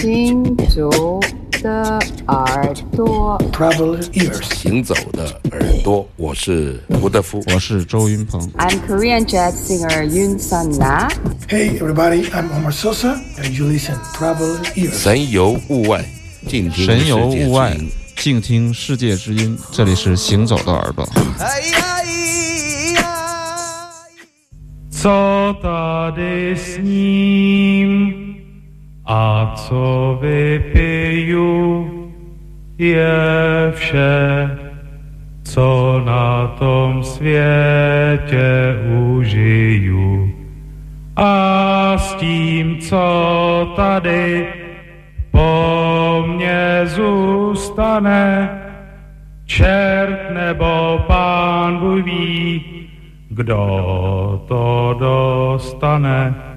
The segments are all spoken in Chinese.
行走的耳朵行走的耳朵，我是吴德夫，我是周云鹏。I'm Korean jazz singer Yun Sun Na. Hey everybody, I'm Omar Sosa, and you listen Travel ears。神游物外，静听神游世界之物外音，静听世界之音。这里是行走的耳朵。Co tady s ním a co vypiju, je vše, co na tom světě užiju. A s tím, co tady po mně zůstane, čert nebo pán Bůh ví, kdo to dostane.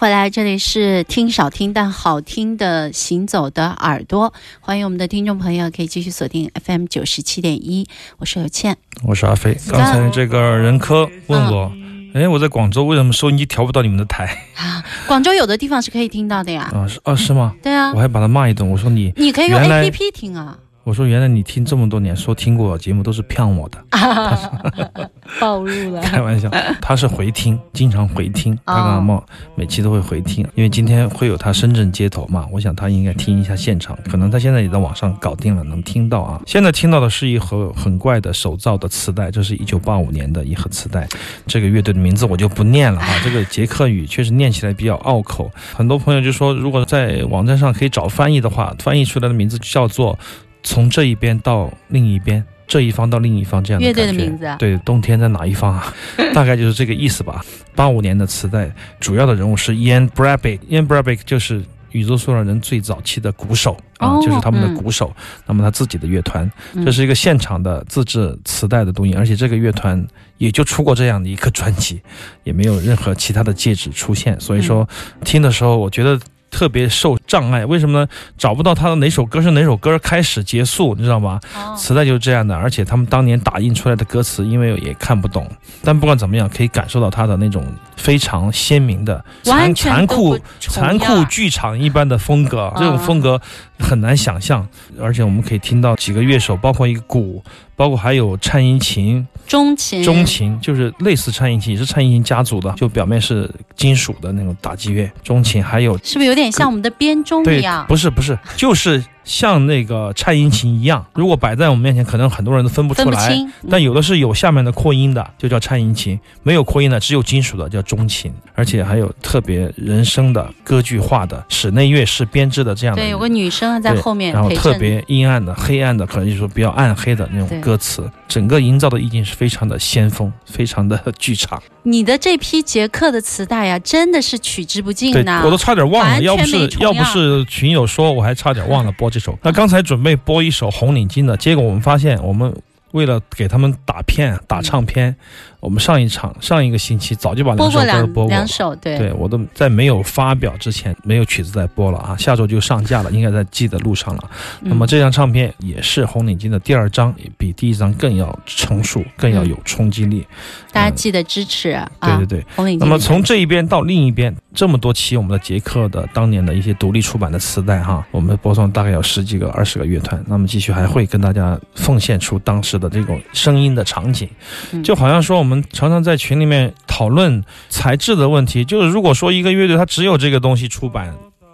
回来，这里是听少听但好听的行走的耳朵，欢迎我们的听众朋友可以继续锁定 FM 九十七点一，我是刘倩。我是阿飞。刚才这个任科问我，哎，我在广州为什么收音机调不到你们的台？啊，广州有的地方是可以听到的呀。啊，是啊，是吗？对啊我，还把他骂一顿，我说你，你可以用 APP 听啊。我说原来你听这么多年，说听过我节目都是骗我的，暴露了。开玩笑。他是回听，经常回听，他跟阿茂每期都会回听，因为今天会有他深圳街头嘛，我想他应该听一下现场，可能他现在也在网上搞定了，能听到啊。现在听到的是一盒很怪的手造的磁带，这是一九八五年的一盒磁带，这个乐队的名字我就不念了啊，这个捷克语确实念起来比较拗口，很多朋友就说，如果在网站上可以找翻译的话，翻译出来的名字叫做“从这一边到另一边”。这一方到另一方这样的乐队的感觉名字啊对，冬天在哪一方啊？大概就是这个意思吧。八五年的磁带，主要的人物是 Ian Brabeck，Ian Brabeck 就是宇宙塑料人最早期的鼓手啊，哦就是他们的嗯鼓手，那么他自己的乐团，嗯这是一个现场的自制磁带的东西，而且这个乐团也就出过这样的一个专辑，也没有任何其他的介质出现，所以说听的时候我觉得。特别受障碍，为什么呢？找不到他的哪首歌是哪首歌开始结束，你知道吗？哦磁带就是这样的，而且他们当年打印出来的歌词，因为也看不懂，但不管怎么样，可以感受到他的那种非常鲜明的残残酷残酷剧场一般的风格，这种啊风格很难想象，而且我们可以听到几个乐手，包括一个鼓，包括还有颤音琴、钟琴，中琴，就是类似颤音琴，也是颤音琴家族的，就表面是金属的那种打击乐，中琴还有是不是有点像我们的编钟一样，？不是不是，就是像那个颤音琴一样，如果摆在我们面前，可能很多人都分不出来。但有的是有下面的扩音的，就叫颤音琴；没有扩音的，只有金属的，叫中琴。而且还有特别人声的、歌剧化的、室内乐式编制的这样的。对，有个女生在后面然后。特别阴暗的、黑暗的，可能就是说比较暗黑的那种歌词，整个营造的意境是非常的先锋，非常的剧场。你的这批杰克的磁带呀、真的是取之不尽对呐！我都差点忘了，要不是要不是群友说，我还差点忘了播这首。那刚才准备播一首红领巾的，结果我们发现，我们为了给他们打片、打唱片，我们上一场上一个星期早就把两首歌播过了。两首，对对，我都在没有发表之前，没有曲子在播了啊，下周就上架了，应该在记的路上了。那么嗯这张唱片也是红领巾的第二张，比第一张更要成熟，更要有冲击力。大家记得支持啊！对对对。红领巾。那么从这一边到另一边，这么多期我们的杰克的当年的一些独立出版的磁带哈，我们播送大概有十几个、二十个乐团，那么继续还会跟大家奉献出当时的这种声音的场景，嗯就好像说我们我们常常在群里面讨论材质的问题，就是如果说一个乐队它只有这个东西出版。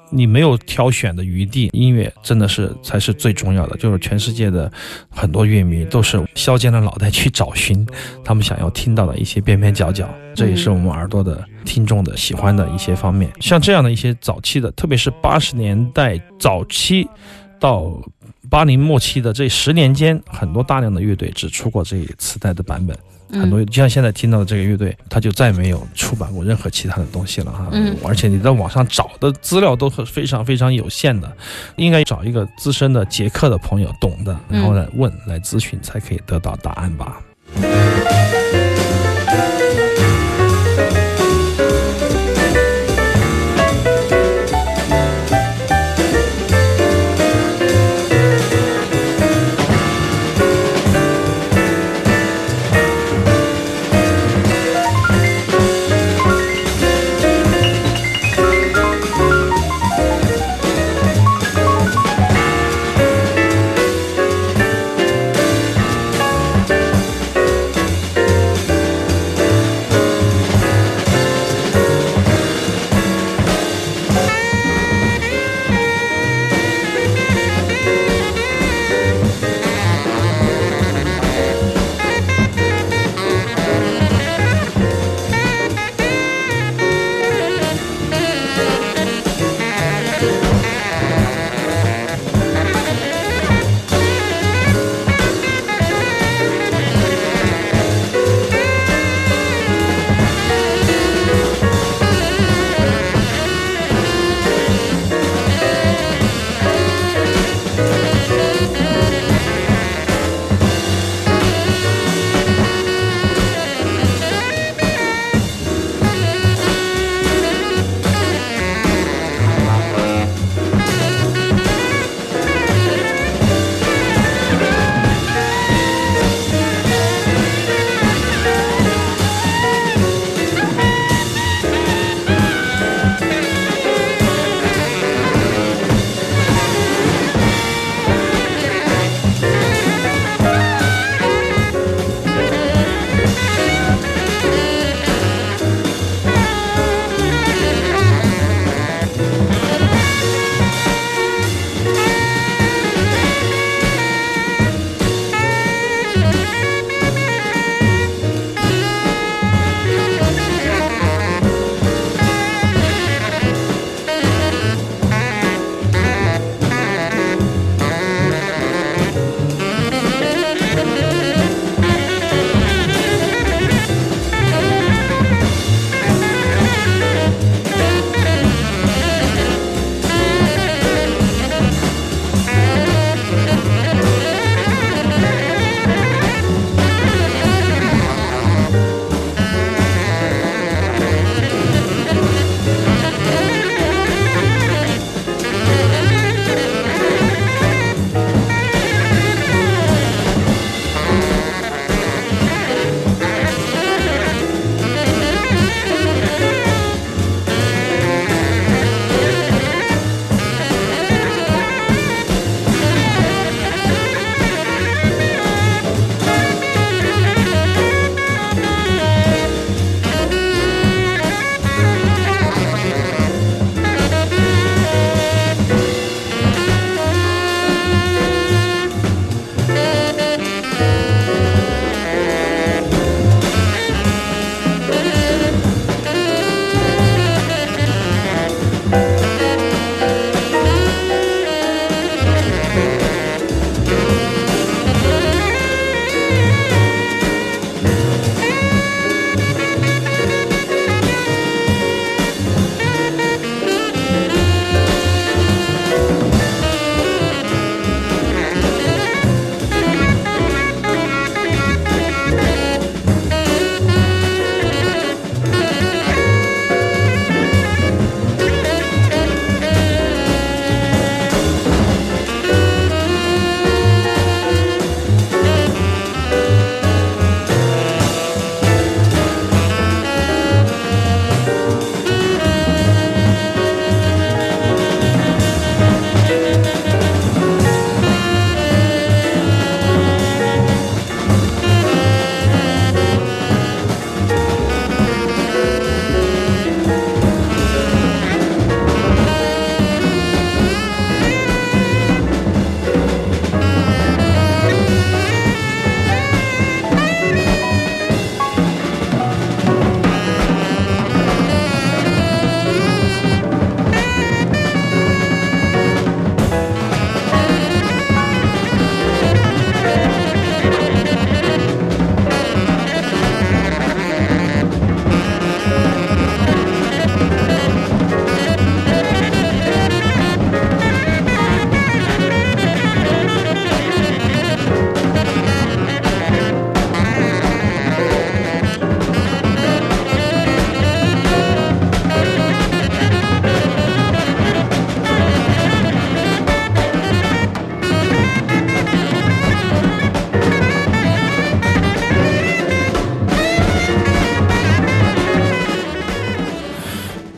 你没有挑选的余地，音乐真的是才是最重要的。就是全世界的很多乐迷都是削尖了脑袋去找寻他们想要听到的一些边边角角，这也是我们耳朵的听众的喜欢的一些方面。像这样的一些早期的，特别是八十年代早期到八零末期的这十年间，很多大量的乐队只出过这磁带的版本。很多嗯就像现在听到的这个乐队，他就再没有出版过任何其他的东西了哈。嗯而且你在网上找的资料都是非常非常有限的，应该找一个资深的捷克的朋友懂的，然后来问来咨询，才可以得到答案吧。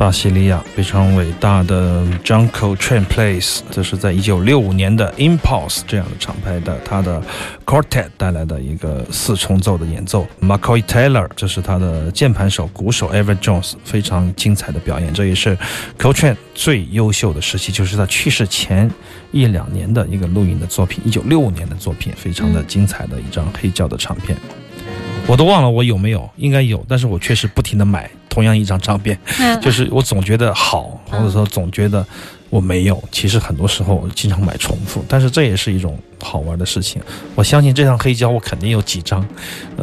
巴西利亚非常伟大的 John Coltrane Place，这是在一九六五年的 Impulse 这样的厂牌的他的 Quartet 带来的一个四重奏的演奏。McCoy Taylor 这是他的键盘手、鼓手 Everett Jones 非常精彩的表演，这也是 Coltrane 最优秀的时期，就是他去世前一两年的一个录音的作品，一九六五年的作品，非常的精彩的一张黑胶的唱片。我都忘了我有没有，应该有，但是我确实不停的买。同样一张唱片，就是我总觉得好，或者说总觉得我没有。其实很多时候我经常买重复，但是这也是一种好玩的事情。我相信这张黑胶我肯定有几张，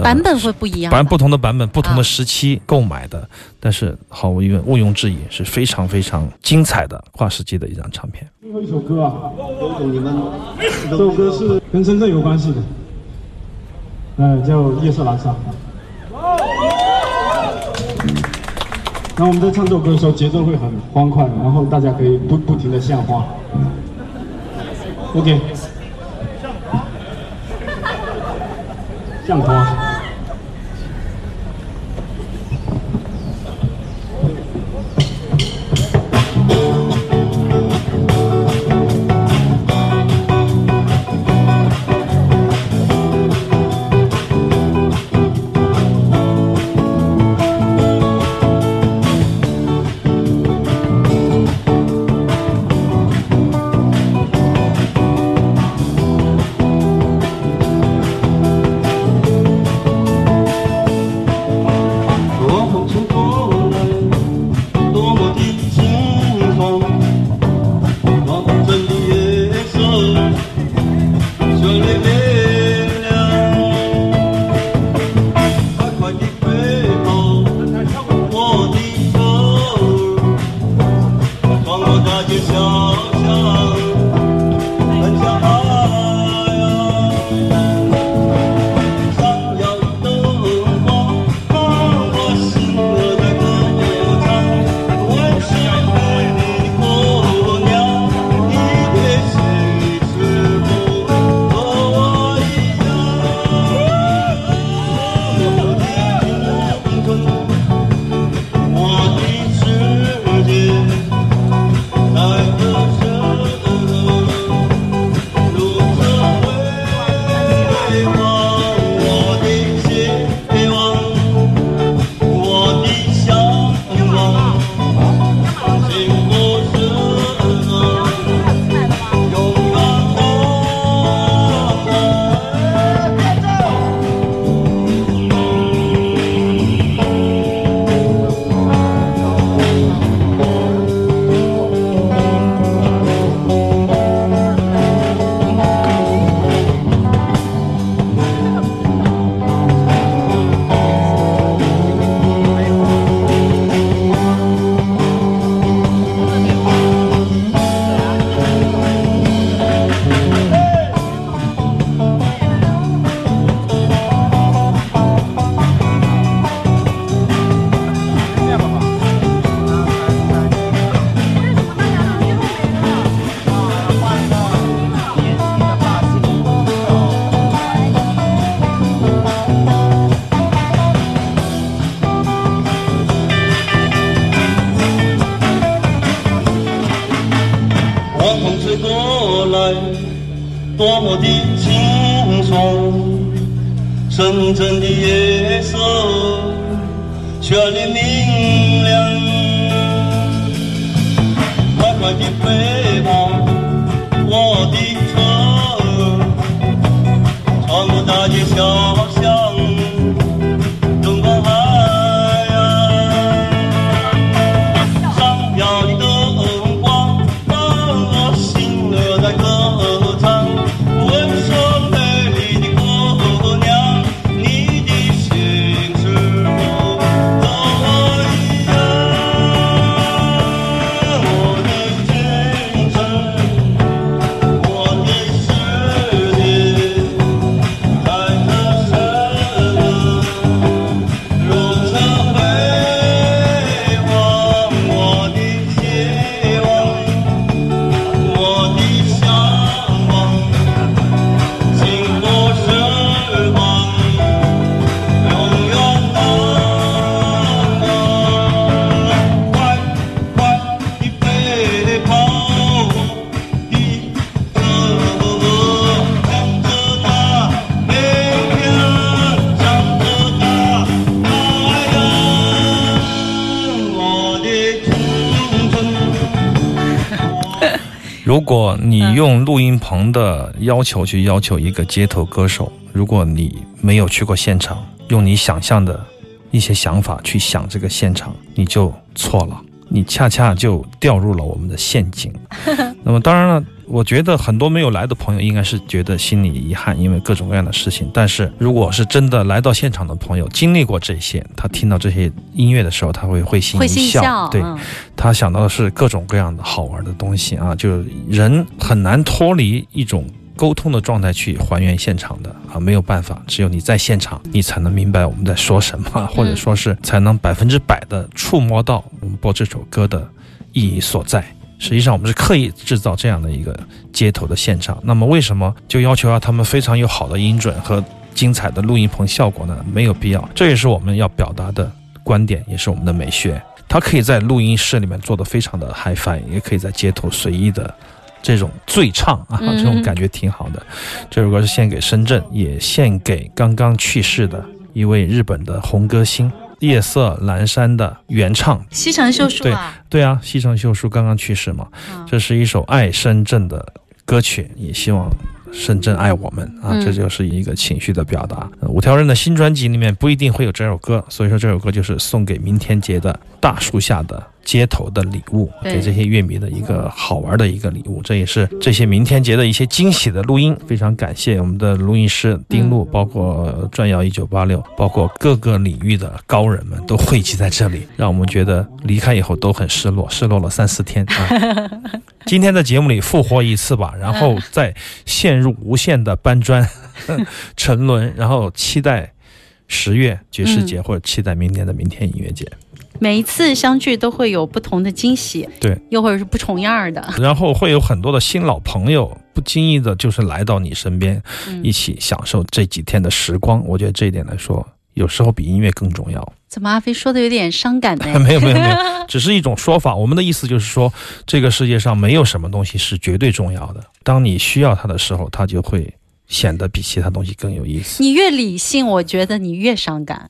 版本会不一样，反正不同的版本、不同的时期购买的，但是毫无疑问毋庸置疑是非常非常精彩的跨世纪的一张唱片。最后一首歌啊，你们这首歌是跟深圳有关系的，呃，叫《夜色阑珊》。那我们在唱这首歌的时候，节奏会很欢快，然后大家可以不不停的献花。OK，像花。magipay 果你用录音棚的要求去要求一个街头歌手，如果你没有去过现场，用你想象的一些想法去想这个现场，你就错了，你恰恰就掉入了我们的陷阱。那么当然了。我觉得很多没有来的朋友应该是觉得心里遗憾，因为各种各样的事情。但是如果是真的来到现场的朋友，经历过这些，他听到这些音乐的时候，他会会心一笑。对，他想到的是各种各样的好玩的东西啊，就人很难脱离一种沟通的状态去还原现场的啊，没有办法，只有你在现场，你才能明白我们在说什么，或者说是才能百分之百的触摸到我们播这首歌的意义所在。实际上，我们是刻意制造这样的一个街头的现场。那么，为什么就要求要他们非常有好的音准和精彩的录音棚效果呢？没有必要。这也是我们要表达的观点，也是我们的美学。它可以在录音室里面做的非常的 HiFi，也可以在街头随意的这种醉唱啊，这种感觉挺好的。这首歌是献给深圳，也献给刚刚去世的一位日本的红歌星。夜色阑珊的原唱西城秀树啊，对啊，西城秀树刚刚去世嘛，这是一首爱深圳的歌曲，也希望深圳爱我们啊，这就是一个情绪的表达。五条人的新专辑里面不一定会有这首歌，所以说这首歌就是送给明天节的大树下的。街头的礼物，给这些乐迷的一个好玩的一个礼物，这也是这些明天节的一些惊喜的录音。非常感谢我们的录音师丁路，包括转摇一九八六，包括各个领域的高人们都汇集在这里，让我们觉得离开以后都很失落，失落了三四天啊。今天的节目里复活一次吧，然后再陷入无限的搬砖 沉沦，然后期待十月爵士节，或者期待明年的明天音乐节。每一次相聚都会有不同的惊喜，对，又或者是不重样的，然后会有很多的新老朋友不经意的，就是来到你身边，一起享受这几天的时光。我觉得这一点来说，有时候比音乐更重要。怎么阿飞说的有点伤感呢？没有没有没有，只是一种说法。我们的意思就是说，这个世界上没有什么东西是绝对重要的。当你需要它的时候，它就会显得比其他东西更有意思。你越理性，我觉得你越伤感。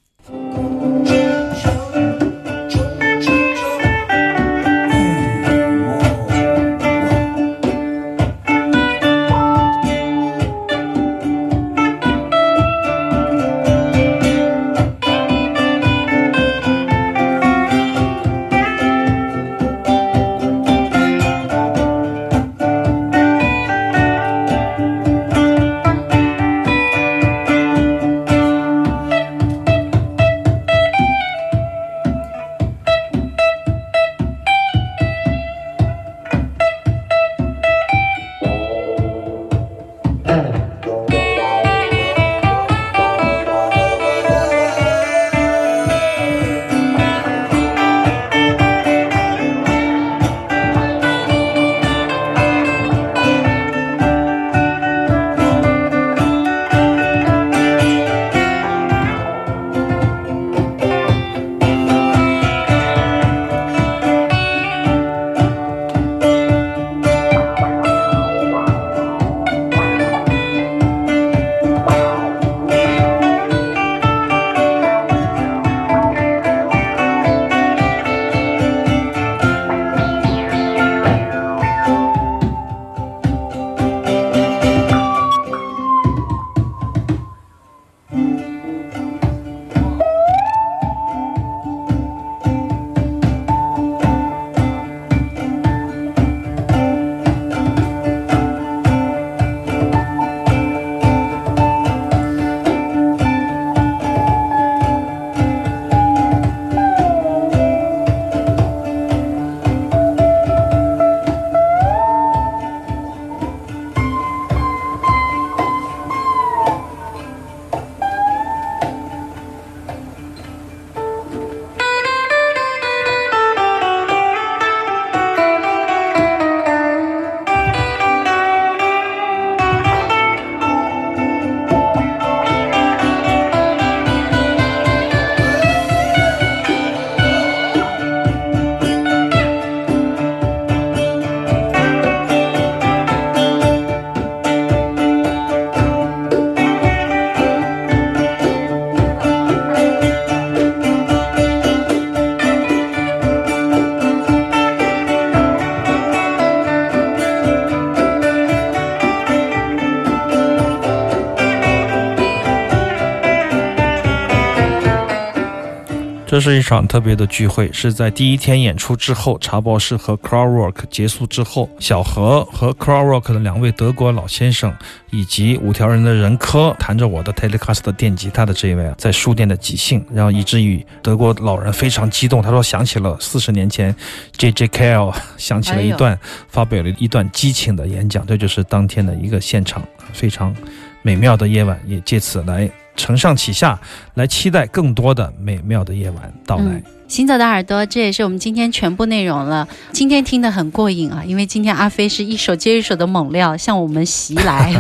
这是一场特别的聚会，是在第一天演出之后，茶博士和 Crowdwork 结束之后，小何和 Crowdwork 的两位德国老先生，以及五条人的人科弹着我的 Telecaster 电吉他的这一位啊，在书店的即兴，然后以至于德国老人非常激动，他说想起了四十年前 J.J. Cale 想起了一段，发表了一段激情的演讲，这就是当天的一个现场，非常美妙的夜晚，也借此来。承上启下来，期待更多的美妙的夜晚到来。行走的耳朵，这也是我们今天全部内容了。今天听得很过瘾啊，因为今天阿飞是一首接一首的猛料向我们袭来，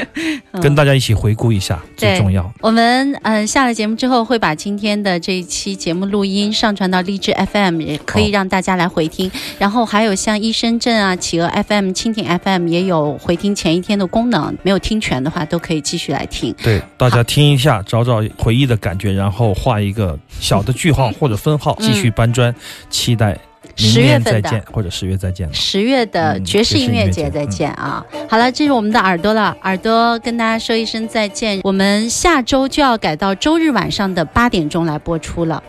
跟大家一起回顾一下最重要。我们嗯下了节目之后会把今天的这一期节目录音上传到荔枝 FM，也可以让大家来回听。然后还有像医生镇啊、企鹅 FM、蜻蜓 FM 也有回听前一天的功能，没有听全的话都可以继续来听。对，大家听一下，找找回忆的感觉，然后画一个小的句号或者分号。继续搬砖，期待十月份再见，或者十月再见。十月的爵士音乐节再见啊！好了，这是我们的耳朵了，耳朵跟大家说一声再见。我们下周就要改到周日晚上的八点钟来播出了。